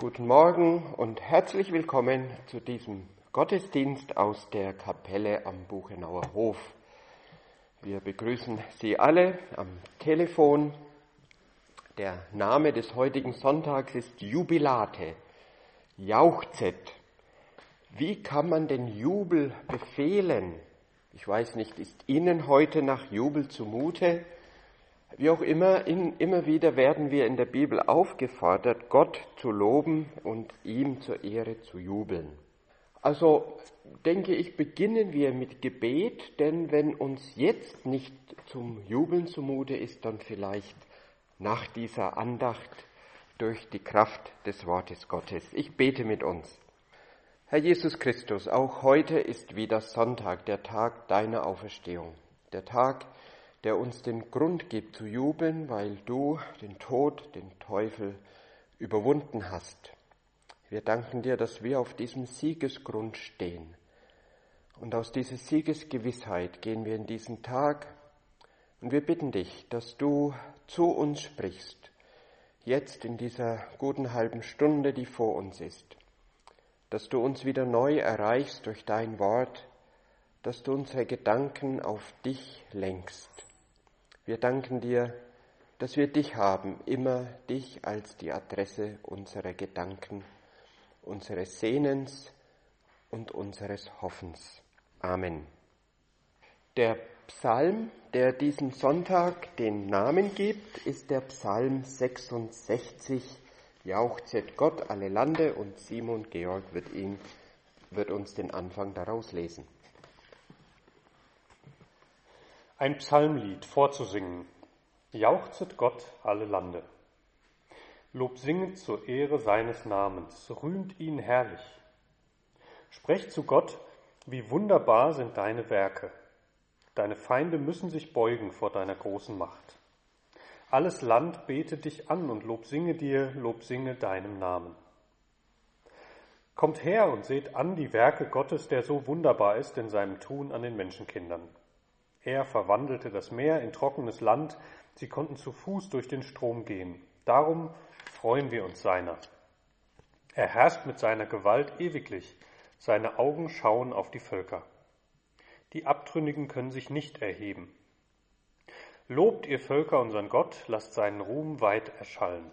Guten Morgen und herzlich willkommen zu diesem Gottesdienst aus der Kapelle am Buchenauer Hof. Wir begrüßen Sie alle am Telefon. Der Name des heutigen Sonntags ist Jubilate, Jauchzet. Wie kann man den Jubel befehlen? Ich weiß nicht, ist Ihnen heute nach Jubel zumute? Wie auch immer, in, immer wieder werden wir in der Bibel aufgefordert, Gott zu loben und ihm zur Ehre zu jubeln. Also denke ich, beginnen wir mit Gebet, denn wenn uns jetzt nicht zum Jubeln zumute ist, dann vielleicht nach dieser Andacht durch die Kraft des Wortes Gottes. Ich bete mit uns. Herr Jesus Christus, auch heute ist wieder Sonntag, der Tag deiner Auferstehung, der Tag, der uns den Grund gibt zu jubeln, weil du den Tod, den Teufel überwunden hast. Wir danken dir, dass wir auf diesem Siegesgrund stehen. Und aus dieser Siegesgewissheit gehen wir in diesen Tag und wir bitten dich, dass du zu uns sprichst, jetzt in dieser guten halben Stunde, die vor uns ist, dass du uns wieder neu erreichst durch dein Wort, dass du unsere Gedanken auf dich lenkst. Wir danken dir, dass wir dich haben, immer dich als die Adresse unserer Gedanken, unseres Sehnens und unseres Hoffens. Amen. Der Psalm, der diesem Sonntag den Namen gibt, ist der Psalm 66. Jauchzet Gott alle Lande und Simon Georg wird ihn, wird uns den Anfang daraus lesen. Ein Psalmlied vorzusingen. Jauchzet Gott alle Lande. Lob singet zur Ehre seines Namens, rühmt ihn herrlich. Sprecht zu Gott, wie wunderbar sind deine Werke. Deine Feinde müssen sich beugen vor deiner großen Macht. Alles Land bete dich an und Lob singe dir, Lob singe deinem Namen. Kommt her und seht an die Werke Gottes, der so wunderbar ist in seinem Tun an den Menschenkindern. Er verwandelte das Meer in trockenes Land, sie konnten zu Fuß durch den Strom gehen. Darum freuen wir uns seiner. Er herrscht mit seiner Gewalt ewiglich, seine Augen schauen auf die Völker. Die Abtrünnigen können sich nicht erheben. Lobt ihr Völker unseren Gott, lasst seinen Ruhm weit erschallen,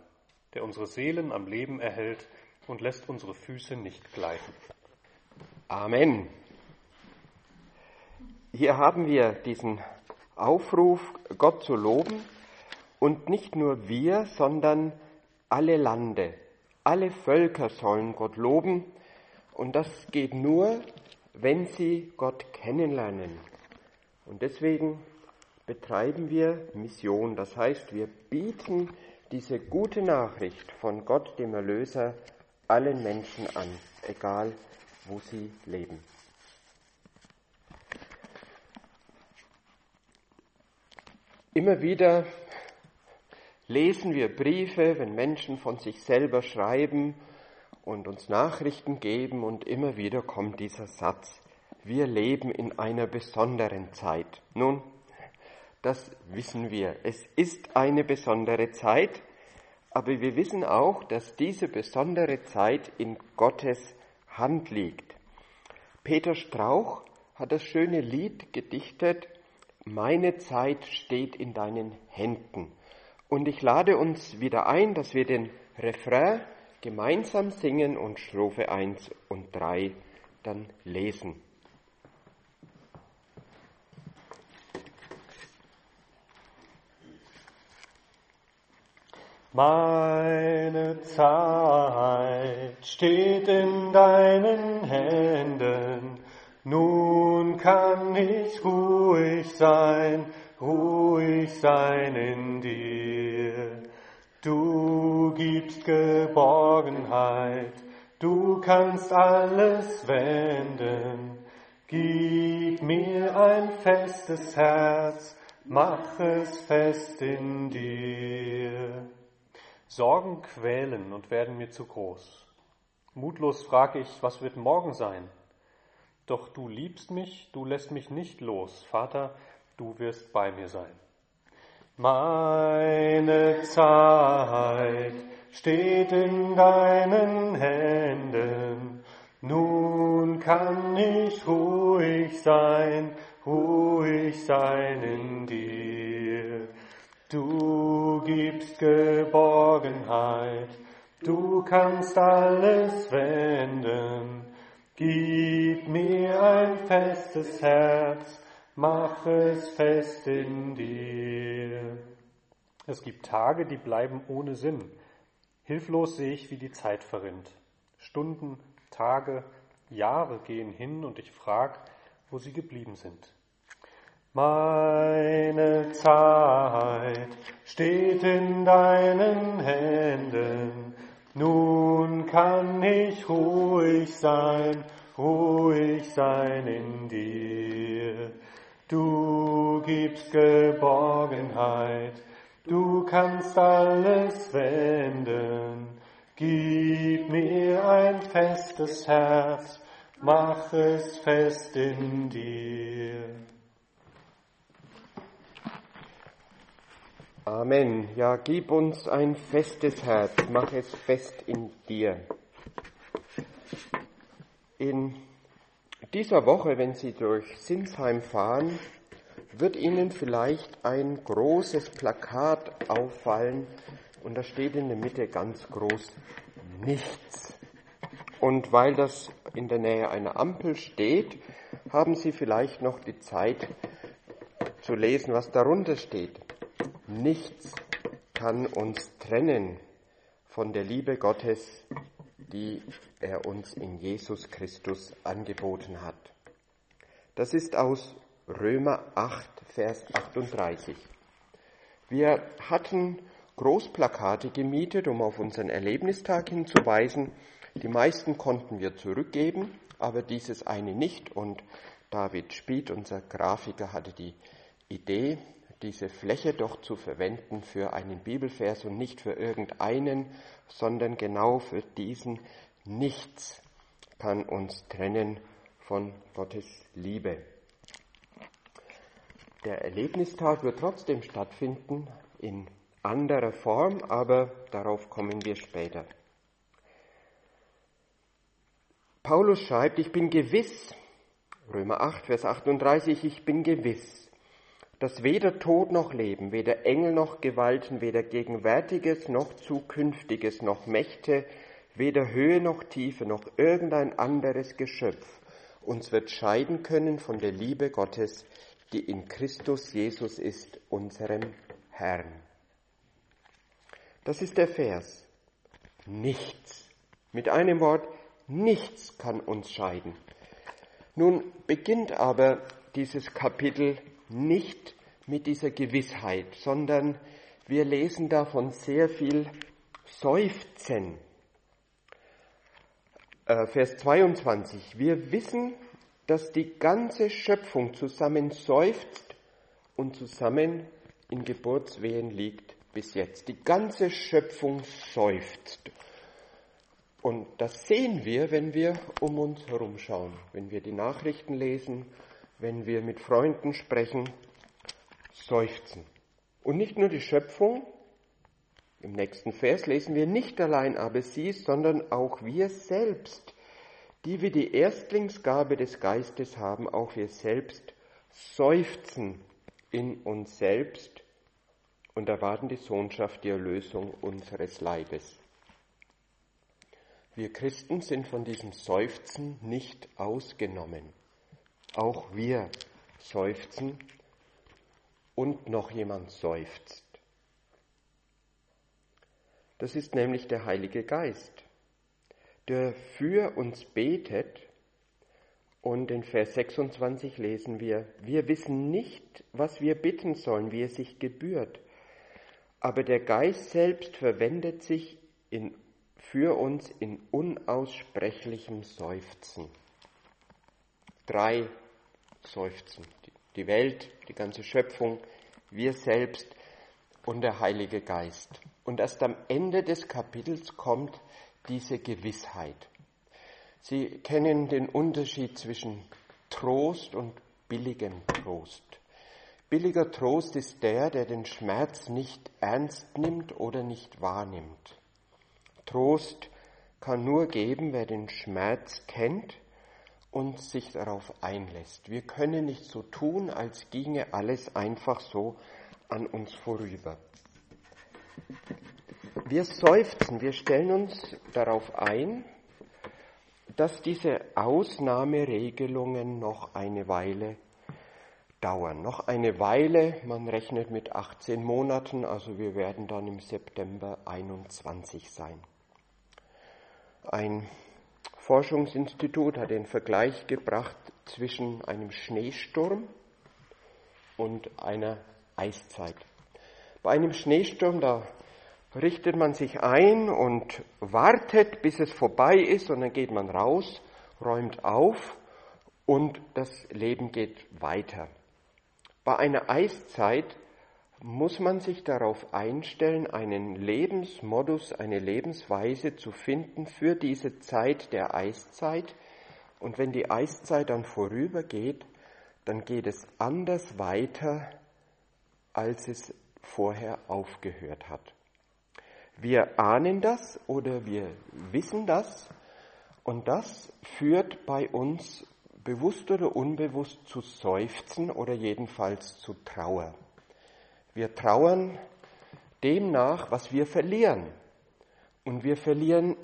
der unsere Seelen am Leben erhält und lässt unsere Füße nicht gleiten. Amen. Hier haben wir diesen Aufruf, Gott zu loben und nicht nur wir, sondern alle Lande, alle Völker sollen Gott loben und das geht nur, wenn sie Gott kennenlernen. Und deswegen betreiben wir Mission, das heißt, wir bieten diese gute Nachricht von Gott, dem Erlöser, allen Menschen an, egal wo sie leben. Immer wieder lesen wir Briefe, wenn Menschen von sich selber schreiben und uns Nachrichten geben und immer wieder kommt dieser Satz, wir leben in einer besonderen Zeit. Nun, das wissen wir. Es ist eine besondere Zeit, aber wir wissen auch, dass diese besondere Zeit in Gottes Hand liegt. Peter Strauch hat das schöne Lied gedichtet, meine Zeit steht in deinen Händen. Und ich lade uns wieder ein, dass wir den Refrain gemeinsam singen und Strophe 1 und 3 dann lesen. Meine Zeit steht in deinen Händen, nun kann ich ruhig sein, ruhig sein in dir. Du gibst Geborgenheit, du kannst alles wenden. Gib mir ein festes Herz, mach es fest in dir. Sorgen quälen und werden mir zu groß. Mutlos frage ich, was wird morgen sein? Doch du liebst mich, du lässt mich nicht los. Vater, du wirst bei mir sein. Meine Zeit steht in deinen Händen. Nun kann ich ruhig sein, ruhig sein in dir. Du gibst Geborgenheit, du kannst alles wenden. Gib mir ein festes Herz, mach es fest in dir. Es gibt Tage, die bleiben ohne Sinn. Hilflos sehe ich, wie die Zeit verrinnt. Stunden, Tage, Jahre gehen hin und ich frag, wo sie geblieben sind. Meine Zeit steht in deinen Händen. Nun kann ich ruhig sein, ruhig sein in dir. Du gibst Geborgenheit, du kannst alles wenden. Gib mir ein festes Herz, mach es fest in dir. Amen. Ja, gib uns ein festes Herz, mach es fest in dir. In dieser Woche, wenn Sie durch Sinsheim fahren, wird Ihnen vielleicht ein großes Plakat auffallen und da steht in der Mitte ganz groß nichts. Und weil das in der Nähe einer Ampel steht, haben Sie vielleicht noch die Zeit zu lesen, was darunter steht. Nichts kann uns trennen von der Liebe Gottes, die er uns in Jesus Christus angeboten hat. Das ist aus Römer 8, Vers 38. Wir hatten Großplakate gemietet, um auf unseren Erlebnistag hinzuweisen. Die meisten konnten wir zurückgeben, aber dieses eine nicht. Und David Spied, unser Grafiker, hatte die Idee, diese Fläche doch zu verwenden für einen Bibelvers und nicht für irgendeinen, sondern genau für diesen Nichts kann uns trennen von Gottes Liebe. Der Erlebnistag wird trotzdem stattfinden in anderer Form, aber darauf kommen wir später. Paulus schreibt, ich bin gewiss, Römer 8, Vers 38, ich bin gewiss, dass weder Tod noch Leben, weder Engel noch Gewalten, weder Gegenwärtiges noch Zukünftiges noch Mächte, weder Höhe noch Tiefe noch irgendein anderes Geschöpf uns wird scheiden können von der Liebe Gottes, die in Christus Jesus ist, unserem Herrn. Das ist der Vers. Nichts. Mit einem Wort, nichts kann uns scheiden. Nun beginnt aber dieses Kapitel nicht mit dieser Gewissheit, sondern wir lesen davon sehr viel Seufzen. Äh, Vers 22. Wir wissen, dass die ganze Schöpfung zusammen seufzt und zusammen in Geburtswehen liegt bis jetzt. Die ganze Schöpfung seufzt. Und das sehen wir, wenn wir um uns herum schauen, wenn wir die Nachrichten lesen, wenn wir mit Freunden sprechen, seufzen. Und nicht nur die Schöpfung, im nächsten Vers lesen wir nicht allein aber sie, sondern auch wir selbst, die wir die Erstlingsgabe des Geistes haben, auch wir selbst seufzen in uns selbst und erwarten die Sohnschaft, die Erlösung unseres Leibes. Wir Christen sind von diesem Seufzen nicht ausgenommen. Auch wir seufzen und noch jemand seufzt. Das ist nämlich der Heilige Geist, der für uns betet. Und in Vers 26 lesen wir, wir wissen nicht, was wir bitten sollen, wie es sich gebührt. Aber der Geist selbst verwendet sich in, für uns in unaussprechlichem Seufzen. Drei Seufzen. Die Welt, die ganze Schöpfung, wir selbst und der Heilige Geist. Und erst am Ende des Kapitels kommt diese Gewissheit. Sie kennen den Unterschied zwischen Trost und billigem Trost. Billiger Trost ist der, der den Schmerz nicht ernst nimmt oder nicht wahrnimmt. Trost kann nur geben, wer den Schmerz kennt und sich darauf einlässt. Wir können nicht so tun, als ginge alles einfach so an uns vorüber. Wir seufzen, wir stellen uns darauf ein, dass diese Ausnahmeregelungen noch eine Weile dauern. Noch eine Weile, man rechnet mit 18 Monaten, also wir werden dann im September 21 sein. Ein Forschungsinstitut hat den Vergleich gebracht zwischen einem Schneesturm und einer Eiszeit. Bei einem Schneesturm, da richtet man sich ein und wartet, bis es vorbei ist und dann geht man raus, räumt auf und das Leben geht weiter. Bei einer Eiszeit muss man sich darauf einstellen, einen Lebensmodus, eine Lebensweise zu finden für diese Zeit der Eiszeit. Und wenn die Eiszeit dann vorübergeht, dann geht es anders weiter, als es vorher aufgehört hat. Wir ahnen das oder wir wissen das und das führt bei uns bewusst oder unbewusst zu Seufzen oder jedenfalls zu Trauer. Wir trauern dem nach, was wir verlieren. Und wir verlieren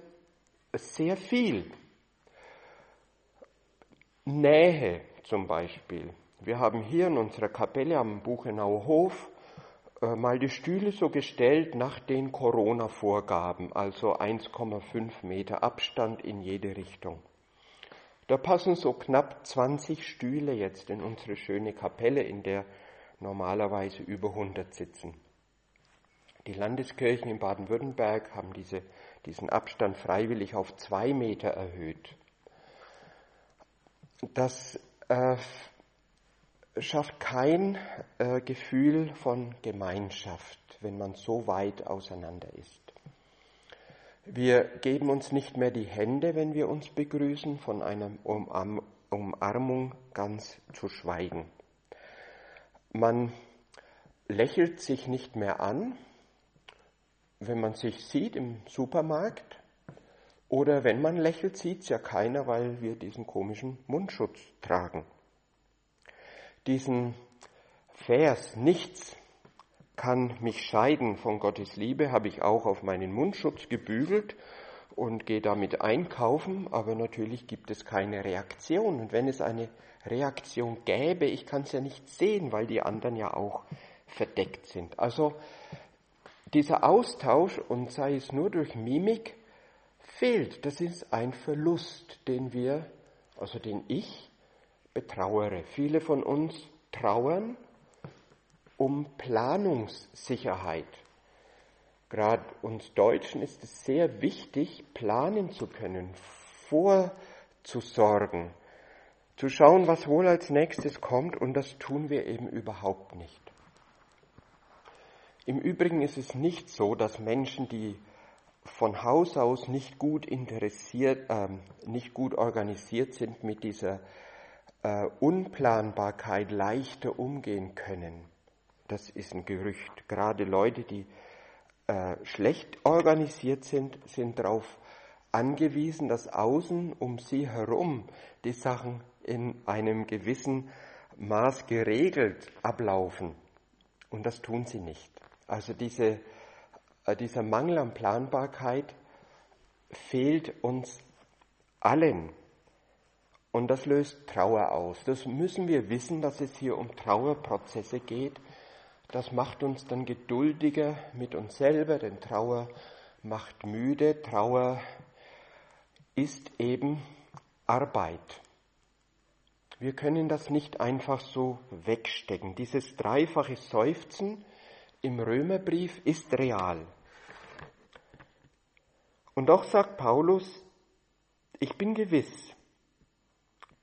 sehr viel. Nähe zum Beispiel. Wir haben hier in unserer Kapelle am Buchenauer Hof äh, mal die Stühle so gestellt nach den Corona-Vorgaben, also 1,5 Meter Abstand in jede Richtung. Da passen so knapp 20 Stühle jetzt in unsere schöne Kapelle, in der normalerweise über 100 sitzen. Die Landeskirchen in Baden-Württemberg haben diese, diesen Abstand freiwillig auf zwei Meter erhöht. Das äh, schafft kein äh, Gefühl von Gemeinschaft, wenn man so weit auseinander ist. Wir geben uns nicht mehr die Hände, wenn wir uns begrüßen, von einer Umarmung ganz zu schweigen. Man lächelt sich nicht mehr an, wenn man sich sieht im Supermarkt. Oder wenn man lächelt, sieht es ja keiner, weil wir diesen komischen Mundschutz tragen. Diesen Vers, nichts kann mich scheiden von Gottes Liebe, habe ich auch auf meinen Mundschutz gebügelt und gehe damit einkaufen, aber natürlich gibt es keine Reaktion. Und wenn es eine Reaktion gäbe, ich kann es ja nicht sehen, weil die anderen ja auch verdeckt sind. Also dieser Austausch, und sei es nur durch Mimik, fehlt. Das ist ein Verlust, den wir, also den ich betrauere. Viele von uns trauern um Planungssicherheit. Gerade uns Deutschen ist es sehr wichtig, planen zu können, vorzusorgen, zu schauen, was wohl als nächstes kommt, und das tun wir eben überhaupt nicht. Im Übrigen ist es nicht so, dass Menschen, die von Haus aus nicht gut interessiert, äh, nicht gut organisiert sind, mit dieser äh, Unplanbarkeit leichter umgehen können. Das ist ein Gerücht. Gerade Leute, die äh, schlecht organisiert sind, sind darauf angewiesen, dass außen um sie herum die Sachen in einem gewissen Maß geregelt ablaufen. Und das tun sie nicht. Also diese, äh, dieser Mangel an Planbarkeit fehlt uns allen. Und das löst Trauer aus. Das müssen wir wissen, dass es hier um Trauerprozesse geht das macht uns dann geduldiger mit uns selber, denn Trauer macht müde. Trauer ist eben Arbeit. Wir können das nicht einfach so wegstecken. Dieses dreifache Seufzen im Römerbrief ist real. Und doch sagt Paulus, ich bin gewiss,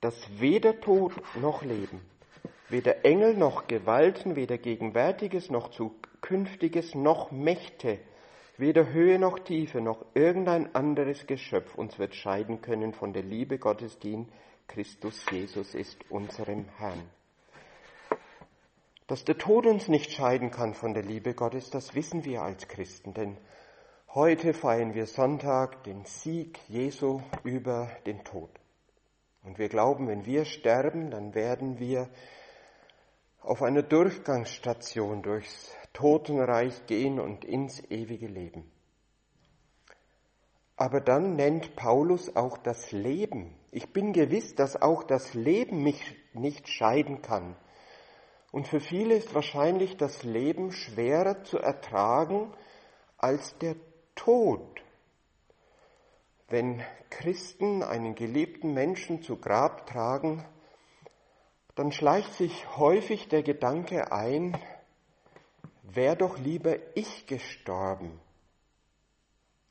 dass weder Tod noch Leben, Weder Engel noch Gewalten, weder Gegenwärtiges noch Zukünftiges noch Mächte, weder Höhe noch Tiefe noch irgendein anderes Geschöpf uns wird scheiden können von der Liebe Gottes, die in Christus Jesus ist, unserem Herrn. Dass der Tod uns nicht scheiden kann von der Liebe Gottes, das wissen wir als Christen, denn Heute feiern wir Sonntag den Sieg Jesu über den Tod. Und wir glauben, wenn wir sterben, dann werden wir auf einer Durchgangsstation durchs Totenreich gehen und ins ewige Leben. Aber dann nennt Paulus auch das Leben. Ich bin gewiss, dass auch das Leben mich nicht scheiden kann. Und für viele ist wahrscheinlich das Leben schwerer zu ertragen als der Tod. Wenn Christen einen geliebten Menschen zu Grab tragen, dann schleicht sich häufig der Gedanke ein, wär doch lieber ich gestorben.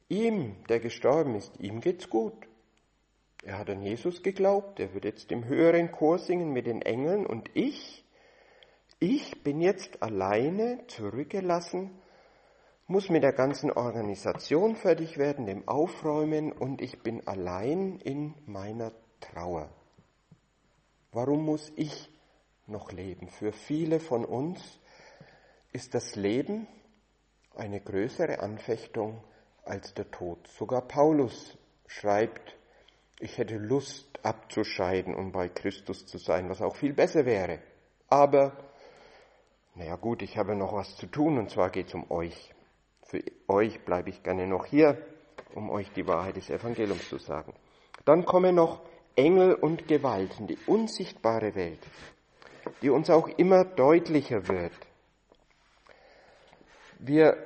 Ihm, der gestorben ist, ihm geht's gut. Er hat an Jesus geglaubt, er wird jetzt im höheren Chor singen mit den Engeln und ich, ich bin jetzt alleine zurückgelassen muss mit der ganzen Organisation fertig werden, dem Aufräumen und ich bin allein in meiner Trauer. Warum muss ich noch leben? Für viele von uns ist das Leben eine größere Anfechtung als der Tod. Sogar Paulus schreibt, ich hätte Lust abzuscheiden, um bei Christus zu sein, was auch viel besser wäre. Aber, naja gut, ich habe noch was zu tun und zwar geht es um euch. Für euch bleibe ich gerne noch hier, um euch die Wahrheit des Evangeliums zu sagen. Dann kommen noch Engel und Gewalten, die unsichtbare Welt, die uns auch immer deutlicher wird. Wir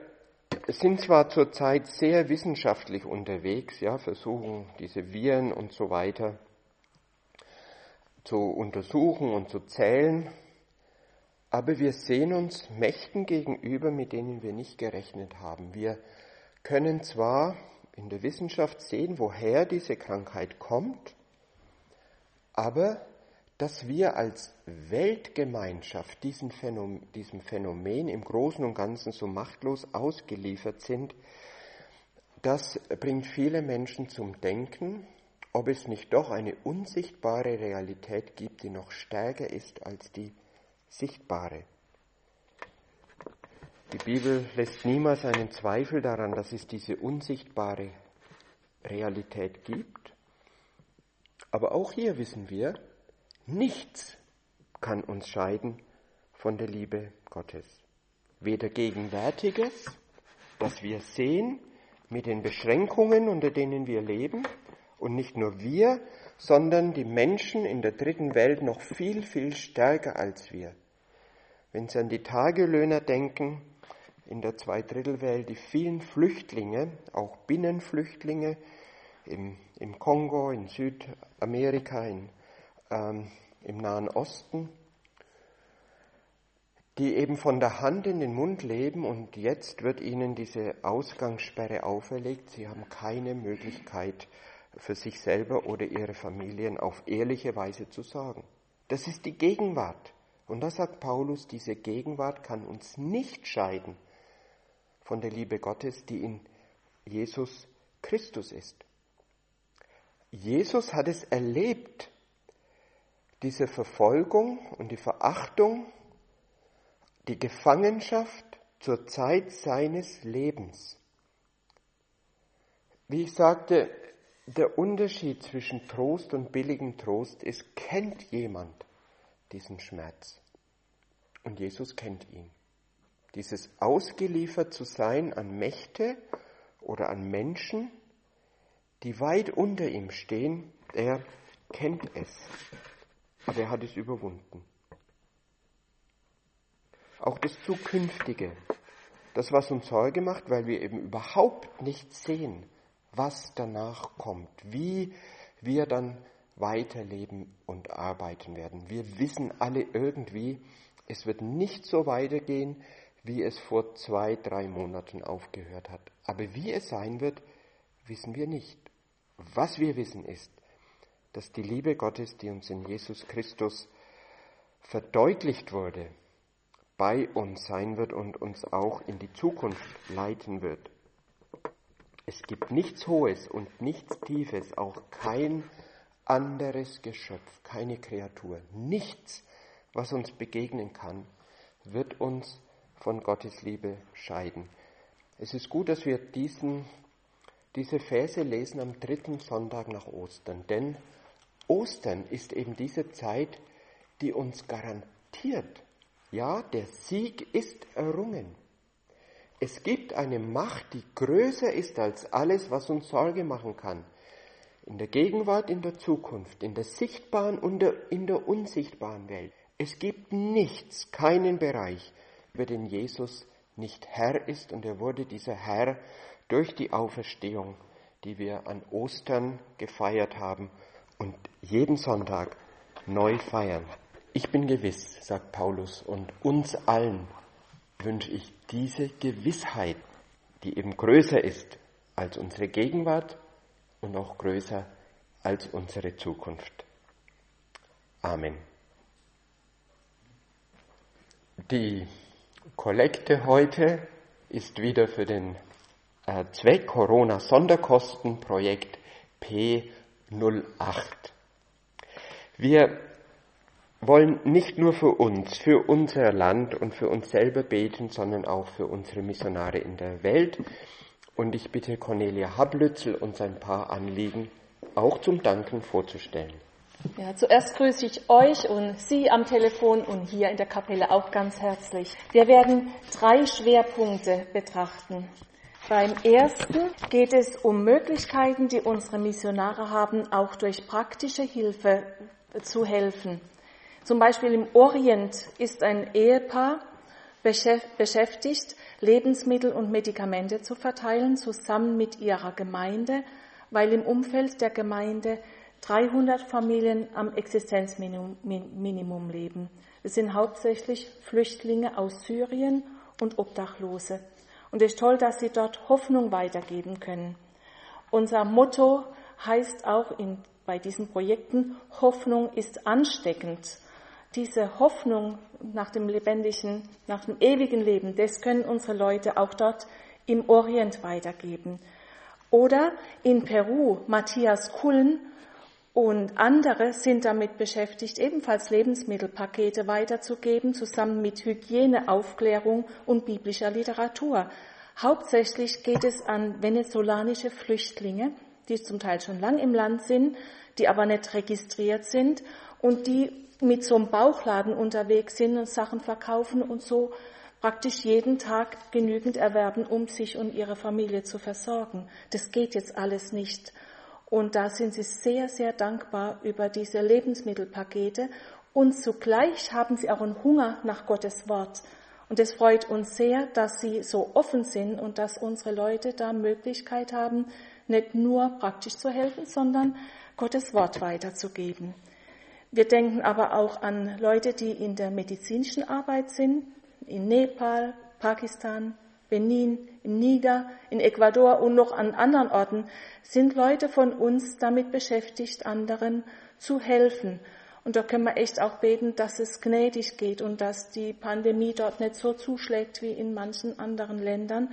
sind zwar zurzeit sehr wissenschaftlich unterwegs, ja, versuchen diese Viren und so weiter zu untersuchen und zu zählen, aber wir sehen uns Mächten gegenüber, mit denen wir nicht gerechnet haben. Wir können zwar in der Wissenschaft sehen, woher diese Krankheit kommt, aber dass wir als Weltgemeinschaft diesem Phänomen, diesem Phänomen im Großen und Ganzen so machtlos ausgeliefert sind, das bringt viele Menschen zum Denken, ob es nicht doch eine unsichtbare Realität gibt, die noch stärker ist als die Sichtbare. Die Bibel lässt niemals einen Zweifel daran, dass es diese unsichtbare Realität gibt. Aber auch hier wissen wir, nichts kann uns scheiden von der Liebe Gottes. Weder Gegenwärtiges, das wir sehen, mit den Beschränkungen, unter denen wir leben, und nicht nur wir, sondern die Menschen in der dritten Welt noch viel, viel stärker als wir. Wenn Sie an die Tagelöhner denken, in der Zweidrittelwelt, die vielen Flüchtlinge, auch Binnenflüchtlinge im, im Kongo, in Südamerika, in, ähm, im Nahen Osten, die eben von der Hand in den Mund leben und jetzt wird ihnen diese Ausgangssperre auferlegt. Sie haben keine Möglichkeit für sich selber oder ihre Familien auf ehrliche Weise zu sorgen. Das ist die Gegenwart. Und da sagt Paulus, diese Gegenwart kann uns nicht scheiden von der Liebe Gottes, die in Jesus Christus ist. Jesus hat es erlebt, diese Verfolgung und die Verachtung, die Gefangenschaft zur Zeit seines Lebens. Wie ich sagte, der Unterschied zwischen Trost und billigem Trost ist, kennt jemand diesen Schmerz. Und Jesus kennt ihn. Dieses ausgeliefert zu sein an Mächte oder an Menschen, die weit unter ihm stehen, er kennt es. Aber er hat es überwunden. Auch das Zukünftige, das was uns Sorge macht, weil wir eben überhaupt nicht sehen, was danach kommt, wie wir dann weiterleben und arbeiten werden. Wir wissen alle irgendwie, es wird nicht so weitergehen, wie es vor zwei, drei Monaten aufgehört hat. Aber wie es sein wird, wissen wir nicht. Was wir wissen ist, dass die Liebe Gottes, die uns in Jesus Christus verdeutlicht wurde, bei uns sein wird und uns auch in die Zukunft leiten wird. Es gibt nichts Hohes und nichts Tiefes, auch kein anderes Geschöpf, keine Kreatur, nichts, was uns begegnen kann, wird uns von Gottes Liebe scheiden. Es ist gut, dass wir diesen, diese Verse lesen am dritten Sonntag nach Ostern, denn Ostern ist eben diese Zeit, die uns garantiert, ja, der Sieg ist errungen. Es gibt eine Macht, die größer ist als alles, was uns Sorge machen kann. In der Gegenwart, in der Zukunft, in der sichtbaren und in der unsichtbaren Welt. Es gibt nichts, keinen Bereich, über den Jesus nicht Herr ist und er wurde dieser Herr durch die Auferstehung, die wir an Ostern gefeiert haben und jeden Sonntag neu feiern. Ich bin gewiss, sagt Paulus, und uns allen wünsche ich diese Gewissheit, die eben größer ist als unsere Gegenwart und auch größer als unsere Zukunft. Amen. Die Kollekte heute ist wieder für den äh, Zweck Corona Sonderkostenprojekt P08. Wir wollen nicht nur für uns, für unser Land und für uns selber beten, sondern auch für unsere Missionare in der Welt. Und ich bitte Cornelia Hablützel, uns ein paar Anliegen auch zum Danken vorzustellen. Ja, zuerst grüße ich euch und Sie am Telefon und hier in der Kapelle auch ganz herzlich. Wir werden drei Schwerpunkte betrachten. Beim ersten geht es um Möglichkeiten, die unsere Missionare haben, auch durch praktische Hilfe zu helfen. Zum Beispiel im Orient ist ein Ehepaar beschäftigt, Lebensmittel und Medikamente zu verteilen, zusammen mit ihrer Gemeinde, weil im Umfeld der Gemeinde 300 Familien am Existenzminimum leben. Es sind hauptsächlich Flüchtlinge aus Syrien und Obdachlose. Und es ist toll, dass sie dort Hoffnung weitergeben können. Unser Motto heißt auch in, bei diesen Projekten, Hoffnung ist ansteckend. Diese Hoffnung nach dem lebendigen, nach dem ewigen Leben, das können unsere Leute auch dort im Orient weitergeben. Oder in Peru, Matthias Kullen und andere sind damit beschäftigt, ebenfalls Lebensmittelpakete weiterzugeben, zusammen mit Hygieneaufklärung und biblischer Literatur. Hauptsächlich geht es an venezolanische Flüchtlinge, die zum Teil schon lang im Land sind, die aber nicht registriert sind und die mit so einem Bauchladen unterwegs sind und Sachen verkaufen und so praktisch jeden Tag genügend erwerben, um sich und ihre Familie zu versorgen. Das geht jetzt alles nicht. Und da sind sie sehr, sehr dankbar über diese Lebensmittelpakete. Und zugleich haben sie auch einen Hunger nach Gottes Wort. Und es freut uns sehr, dass sie so offen sind und dass unsere Leute da Möglichkeit haben, nicht nur praktisch zu helfen, sondern Gottes Wort weiterzugeben. Wir denken aber auch an Leute, die in der medizinischen Arbeit sind, in Nepal, Pakistan, Benin, in Niger, in Ecuador und noch an anderen Orten sind Leute von uns damit beschäftigt, anderen zu helfen. Und da können wir echt auch beten, dass es gnädig geht und dass die Pandemie dort nicht so zuschlägt wie in manchen anderen Ländern.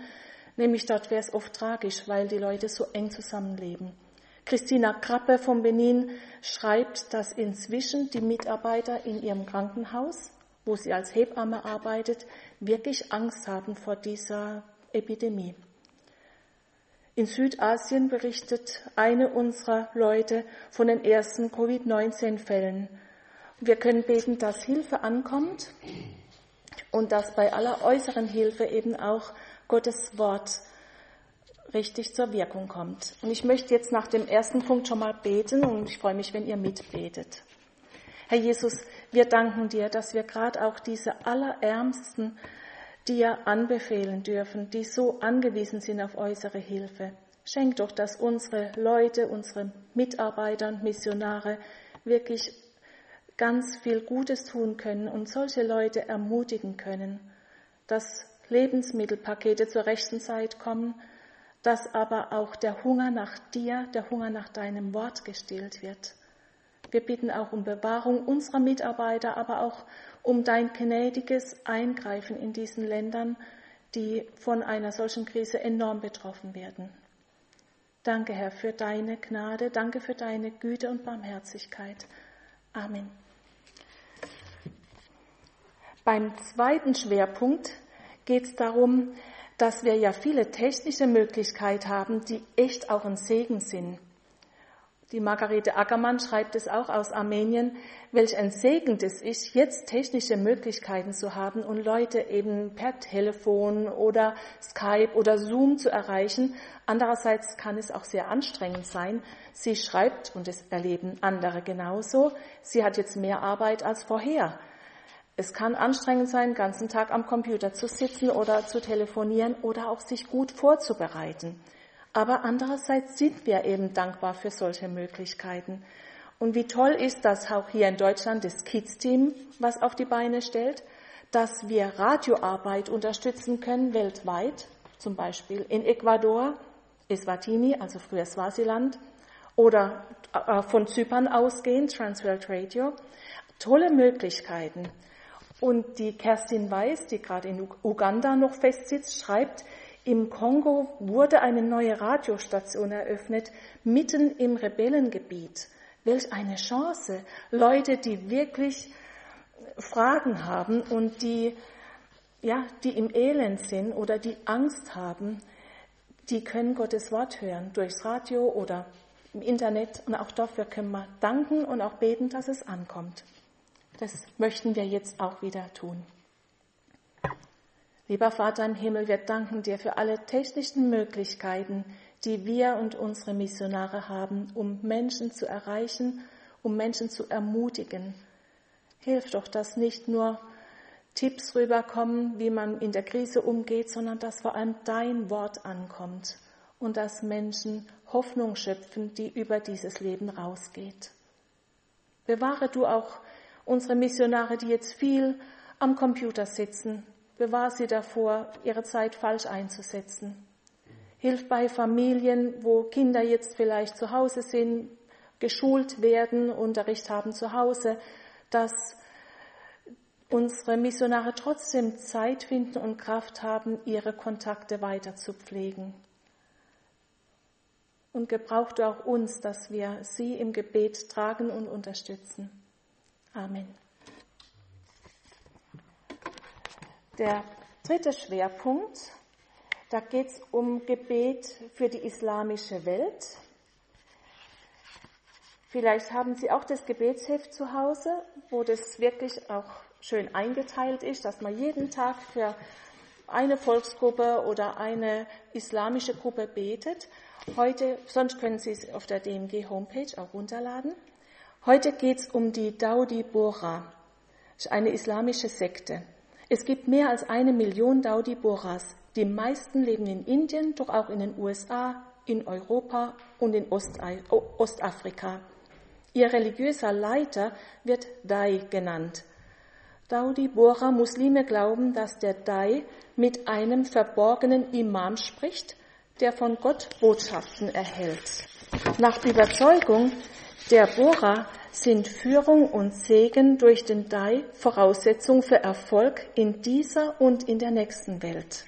Nämlich dort wäre es oft tragisch, weil die Leute so eng zusammenleben. Christina Krappe von Benin schreibt, dass inzwischen die Mitarbeiter in ihrem Krankenhaus wo sie als Hebamme arbeitet, wirklich Angst haben vor dieser Epidemie. In Südasien berichtet eine unserer Leute von den ersten Covid-19-Fällen. Wir können beten, dass Hilfe ankommt und dass bei aller äußeren Hilfe eben auch Gottes Wort richtig zur Wirkung kommt. Und ich möchte jetzt nach dem ersten Punkt schon mal beten und ich freue mich, wenn ihr mitbetet. Herr Jesus, wir danken dir, dass wir gerade auch diese Allerärmsten dir anbefehlen dürfen, die so angewiesen sind auf äußere Hilfe. Schenk doch, dass unsere Leute, unsere Mitarbeiter und Missionare wirklich ganz viel Gutes tun können und solche Leute ermutigen können, dass Lebensmittelpakete zur rechten Zeit kommen, dass aber auch der Hunger nach dir, der Hunger nach deinem Wort gestillt wird. Wir bitten auch um Bewahrung unserer Mitarbeiter, aber auch um dein gnädiges Eingreifen in diesen Ländern, die von einer solchen Krise enorm betroffen werden. Danke, Herr, für deine Gnade, danke für deine Güte und Barmherzigkeit. Amen. Beim zweiten Schwerpunkt geht es darum, dass wir ja viele technische Möglichkeiten haben, die echt auch ein Segen sind. Die Margarete Ackermann schreibt es auch aus Armenien, welch ein Segen es ist, jetzt technische Möglichkeiten zu haben und Leute eben per Telefon oder Skype oder Zoom zu erreichen. Andererseits kann es auch sehr anstrengend sein. Sie schreibt, und es erleben andere genauso, sie hat jetzt mehr Arbeit als vorher. Es kann anstrengend sein, den ganzen Tag am Computer zu sitzen oder zu telefonieren oder auch sich gut vorzubereiten. Aber andererseits sind wir eben dankbar für solche Möglichkeiten. Und wie toll ist das auch hier in Deutschland, das Kids-Team, was auf die Beine stellt, dass wir Radioarbeit unterstützen können weltweit, zum Beispiel in Ecuador, Eswatini, also früher Swasiland, oder äh, von Zypern ausgehend, Transworld Radio. Tolle Möglichkeiten. Und die Kerstin Weiß, die gerade in Uganda noch festsitzt, schreibt, im Kongo wurde eine neue Radiostation eröffnet, mitten im Rebellengebiet. Welch eine Chance. Leute, die wirklich Fragen haben und die, ja, die im Elend sind oder die Angst haben, die können Gottes Wort hören durchs Radio oder im Internet. Und auch dafür können wir danken und auch beten, dass es ankommt. Das möchten wir jetzt auch wieder tun. Lieber Vater im Himmel, wir danken dir für alle technischen Möglichkeiten, die wir und unsere Missionare haben, um Menschen zu erreichen, um Menschen zu ermutigen. Hilf doch, dass nicht nur Tipps rüberkommen, wie man in der Krise umgeht, sondern dass vor allem dein Wort ankommt und dass Menschen Hoffnung schöpfen, die über dieses Leben rausgeht. Bewahre du auch unsere Missionare, die jetzt viel am Computer sitzen, Bewahr sie davor, ihre Zeit falsch einzusetzen. Hilf bei Familien, wo Kinder jetzt vielleicht zu Hause sind, geschult werden, Unterricht haben zu Hause, dass unsere Missionare trotzdem Zeit finden und Kraft haben, ihre Kontakte weiter zu pflegen. Und gebraucht auch uns, dass wir sie im Gebet tragen und unterstützen. Amen. Der dritte Schwerpunkt, da geht es um Gebet für die islamische Welt. Vielleicht haben Sie auch das Gebetsheft zu Hause, wo das wirklich auch schön eingeteilt ist, dass man jeden Tag für eine Volksgruppe oder eine islamische Gruppe betet. Heute, sonst können Sie es auf der DMG Homepage auch runterladen. Heute geht es um die Daudi Bora, eine islamische Sekte. Es gibt mehr als eine Million Daudi Boras. Die meisten leben in Indien, doch auch in den USA, in Europa und in Ostafrika. Ihr religiöser Leiter wird Dai genannt. Daudi Bora Muslime glauben, dass der Dai mit einem verborgenen Imam spricht, der von Gott Botschaften erhält. Nach Überzeugung der Bora sind Führung und Segen durch den Dai Voraussetzung für Erfolg in dieser und in der nächsten Welt.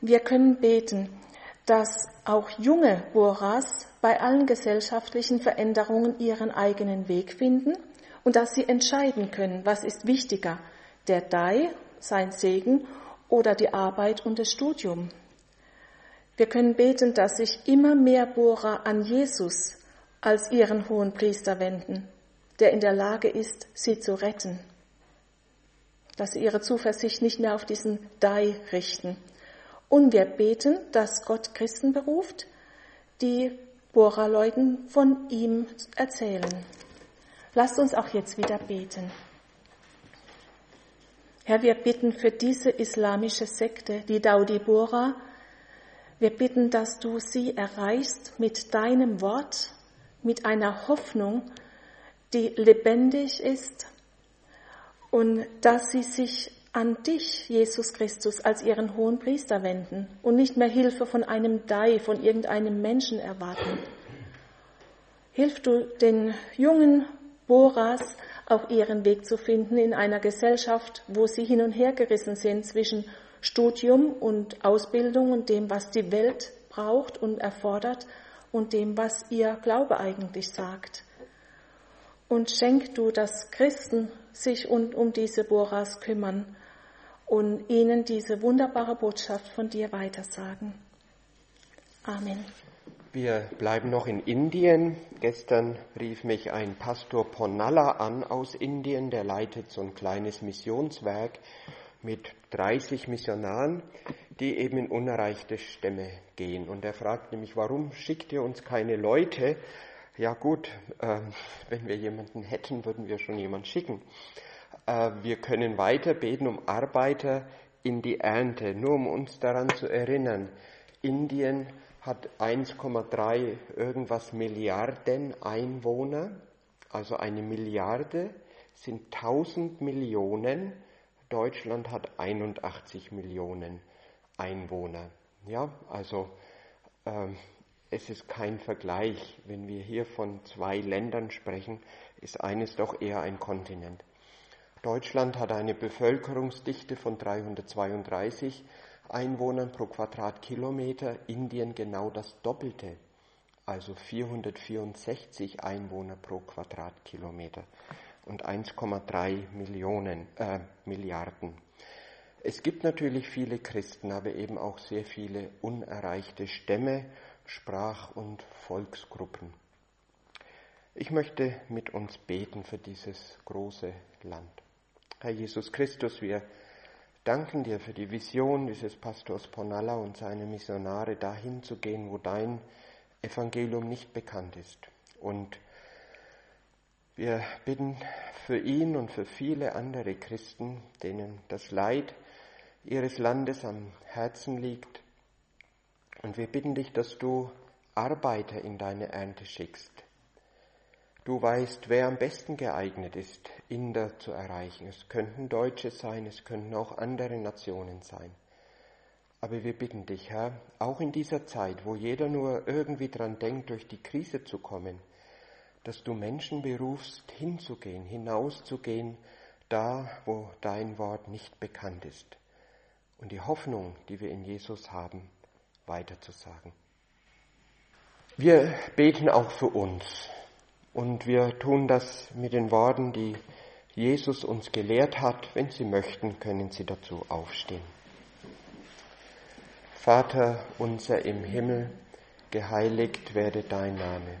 Wir können beten, dass auch junge Boras bei allen gesellschaftlichen Veränderungen ihren eigenen Weg finden und dass sie entscheiden können, was ist wichtiger, der Dai, sein Segen oder die Arbeit und das Studium. Wir können beten, dass sich immer mehr Bora an Jesus als ihren hohen Priester wenden, der in der Lage ist, sie zu retten. Dass sie ihre Zuversicht nicht mehr auf diesen Dai richten. Und wir beten, dass Gott Christen beruft, die Bohrerleuten von ihm erzählen. Lasst uns auch jetzt wieder beten. Herr, wir bitten für diese islamische Sekte, die Daudi Bora. Wir bitten, dass du sie erreichst mit deinem Wort, mit einer Hoffnung, die lebendig ist und dass sie sich an dich, Jesus Christus, als ihren hohen Priester wenden und nicht mehr Hilfe von einem Dai, von irgendeinem Menschen erwarten. Hilf du den jungen Boras, auch ihren Weg zu finden in einer Gesellschaft, wo sie hin und her gerissen sind zwischen Studium und Ausbildung und dem, was die Welt braucht und erfordert und dem, was ihr Glaube eigentlich sagt. Und schenk du, dass Christen sich um, diese Boras kümmern und ihnen diese wunderbare Botschaft von dir weitersagen. Amen. Wir bleiben noch in Indien. Gestern rief mich ein Pastor Ponalla an aus Indien, der leitet so ein kleines Missionswerk mit 30 Missionaren, die eben in unerreichte Stämme gehen. Und er fragte mich, warum schickt ihr uns keine Leute? Ja gut, äh, wenn wir jemanden hätten, würden wir schon jemanden schicken. Äh, wir können weiter beten um Arbeiter in die Ernte, nur um uns daran zu erinnern. Indien hat 1,3 irgendwas Milliarden Einwohner, also eine Milliarde sind 1000 Millionen. Deutschland hat 81 Millionen Einwohner. Ja, also ähm, es ist kein Vergleich. Wenn wir hier von zwei Ländern sprechen, ist eines doch eher ein Kontinent. Deutschland hat eine Bevölkerungsdichte von 332 Einwohnern pro Quadratkilometer, Indien genau das Doppelte, also 464 Einwohner pro Quadratkilometer und 1,3 Millionen äh, Milliarden. Es gibt natürlich viele Christen, aber eben auch sehr viele unerreichte Stämme, Sprach- und Volksgruppen. Ich möchte mit uns beten für dieses große Land. Herr Jesus Christus, wir danken dir für die Vision dieses Pastors Ponalla und seine Missionare, dahin zu gehen, wo dein Evangelium nicht bekannt ist. Und wir bitten für ihn und für viele andere Christen, denen das Leid ihres Landes am Herzen liegt. Und wir bitten dich, dass du Arbeiter in deine Ernte schickst, Du weißt, wer am besten geeignet ist, Inder zu erreichen. Es könnten Deutsche sein, es könnten auch andere Nationen sein. Aber wir bitten dich, Herr, auch in dieser Zeit, wo jeder nur irgendwie dran denkt, durch die Krise zu kommen, dass du Menschen berufst, hinzugehen, hinauszugehen, da, wo dein Wort nicht bekannt ist. Und die Hoffnung, die wir in Jesus haben, weiterzusagen. Wir beten auch für uns, und wir tun das mit den Worten, die Jesus uns gelehrt hat. Wenn Sie möchten, können Sie dazu aufstehen. Vater unser im Himmel, geheiligt werde dein Name,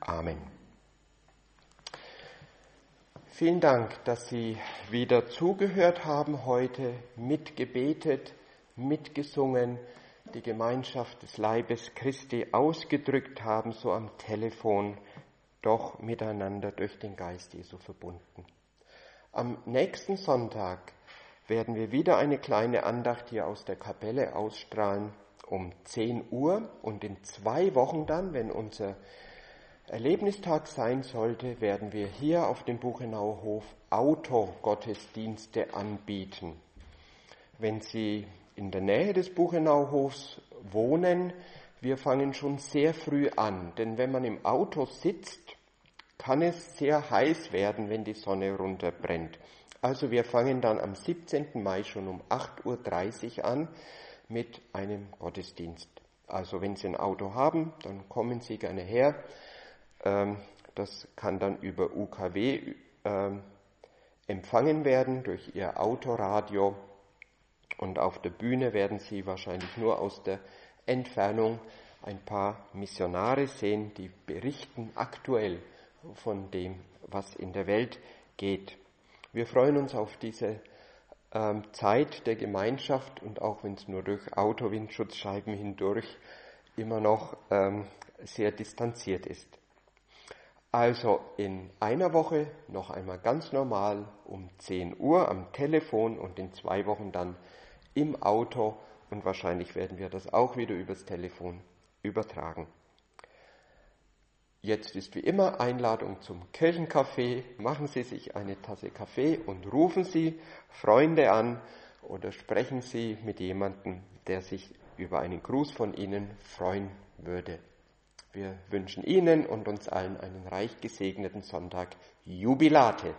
Amen. Vielen Dank, dass Sie wieder zugehört haben heute, mitgebetet, mitgesungen die Gemeinschaft des Leibes Christi ausgedrückt haben, so am Telefon, doch miteinander durch den Geist Jesu verbunden. Am nächsten Sonntag werden wir wieder eine kleine Andacht hier aus der Kapelle ausstrahlen um 10 Uhr und in zwei Wochen dann, wenn unser Erlebnistag sein sollte, werden wir hier auf dem Buchenauer Hof Autogottesdienste anbieten. Wenn Sie in der Nähe des Buchenauhofs wohnen, wir fangen schon sehr früh an, denn wenn man im Auto sitzt, kann es sehr heiß werden, wenn die Sonne runterbrennt. Also wir fangen dann am 17. Mai schon um 8.30 Uhr an mit einem Gottesdienst. Also wenn Sie ein Auto haben, dann kommen Sie gerne her. Ähm, das kann dann über UKW ähm, empfangen werden durch Ihr Autoradio und auf der Bühne werden Sie wahrscheinlich nur aus der Entfernung ein paar Missionare sehen, die berichten aktuell von dem, was in der Welt geht. Wir freuen uns auf diese ähm, Zeit der Gemeinschaft und auch wenn es nur durch Autowindschutzscheiben hindurch immer noch ähm, sehr distanziert ist. Also in einer Woche noch einmal ganz normal um 10 Uhr am Telefon und in zwei Wochen dann im Auto und wahrscheinlich werden wir das auch wieder übers Telefon übertragen. Jetzt ist wie immer Einladung zum Kirchencafé. Machen Sie sich eine Tasse Kaffee und rufen Sie Freunde an oder sprechen Sie mit jemandem, der sich über einen Gruß von Ihnen freuen würde. Wir wünschen Ihnen und uns allen einen reich gesegneten Sonntag Jubilate.